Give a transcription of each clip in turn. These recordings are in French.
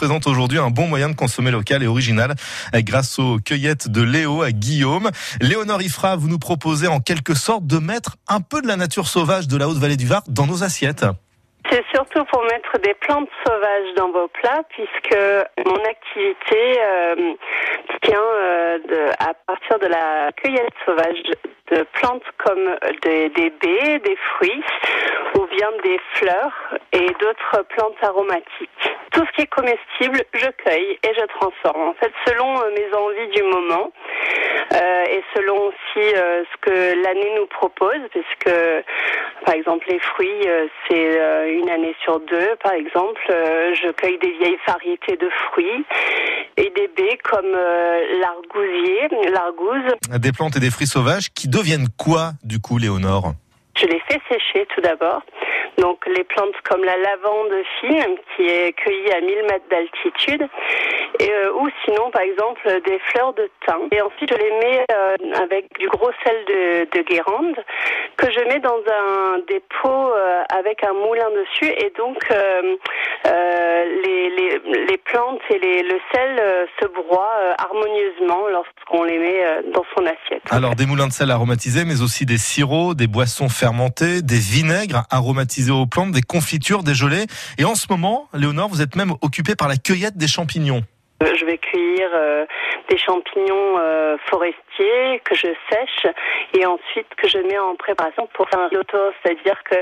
présente aujourd'hui un bon moyen de consommer local et original grâce aux cueillettes de Léo à Guillaume. Léonore Ifra, vous nous proposez en quelque sorte de mettre un peu de la nature sauvage de la Haute-Vallée du Var dans nos assiettes. C'est surtout pour mettre des plantes sauvages dans vos plats, puisque mon activité euh, tient euh, à partir de la cueillette sauvage de plantes comme des baies, des fruits des fleurs et d'autres plantes aromatiques. Tout ce qui est comestible, je cueille et je transforme. En fait, selon euh, mes envies du moment euh, et selon aussi euh, ce que l'année nous propose, puisque par exemple les fruits, c'est une année sur deux. Par exemple, je cueille des vieilles variétés de fruits et des baies comme l'argousier, l'argouze. Des plantes et des fruits sauvages qui deviennent quoi du coup, Léonore? Je les fais sécher tout d'abord. Donc les plantes comme la lavande fine qui est cueillie à 1000 mètres d'altitude euh, ou sinon par exemple des fleurs de thym. Et ensuite je les mets euh, avec du gros sel de, de, Guérande que je mets dans un dépôt euh, avec un moulin dessus et donc et le sel se broient harmonieusement lorsqu'on les met dans son assiette. Alors des moulins de sel aromatisés mais aussi des sirops, des boissons fermentées, des vinaigres aromatisés aux plantes, des confitures, des gelées. Et en ce moment, Léonore, vous êtes même occupée par la cueillette des champignons. Je vais cueillir euh, des champignons euh, forestiers que je sèche et ensuite que je mais en préparation pour faire un risotto. C'est-à-dire que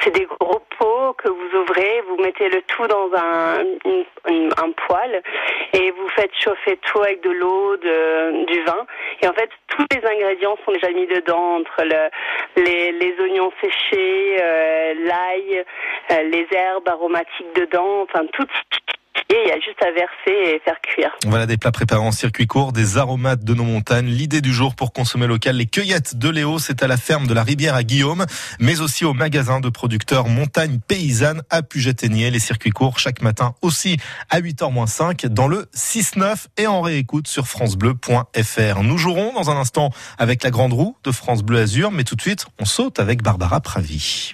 c'est des gros pots que vous ouvrez, vous mettez le tout dans un, une, un poêle et vous faites chauffer tout avec de l'eau, du vin. Et en fait, tous les ingrédients sont déjà mis dedans, entre le, les, les, oignons séchés, euh, l'ail, euh, les herbes aromatiques dedans, enfin tout, il y a juste à verser et faire cuire. Voilà des plats préparés en circuit court, des aromates de nos montagnes. L'idée du jour pour consommer local, les cueillettes de Léo, c'est à la ferme de la Rivière à Guillaume, mais aussi au magasin de producteurs Montagne Paysanne à Puget-Aigné. Les circuits courts chaque matin aussi à 8h-5 dans le 6-9 et en réécoute sur francebleu.fr. Nous jouerons dans un instant avec la grande roue de France Bleu Azur, mais tout de suite, on saute avec Barbara Pravi.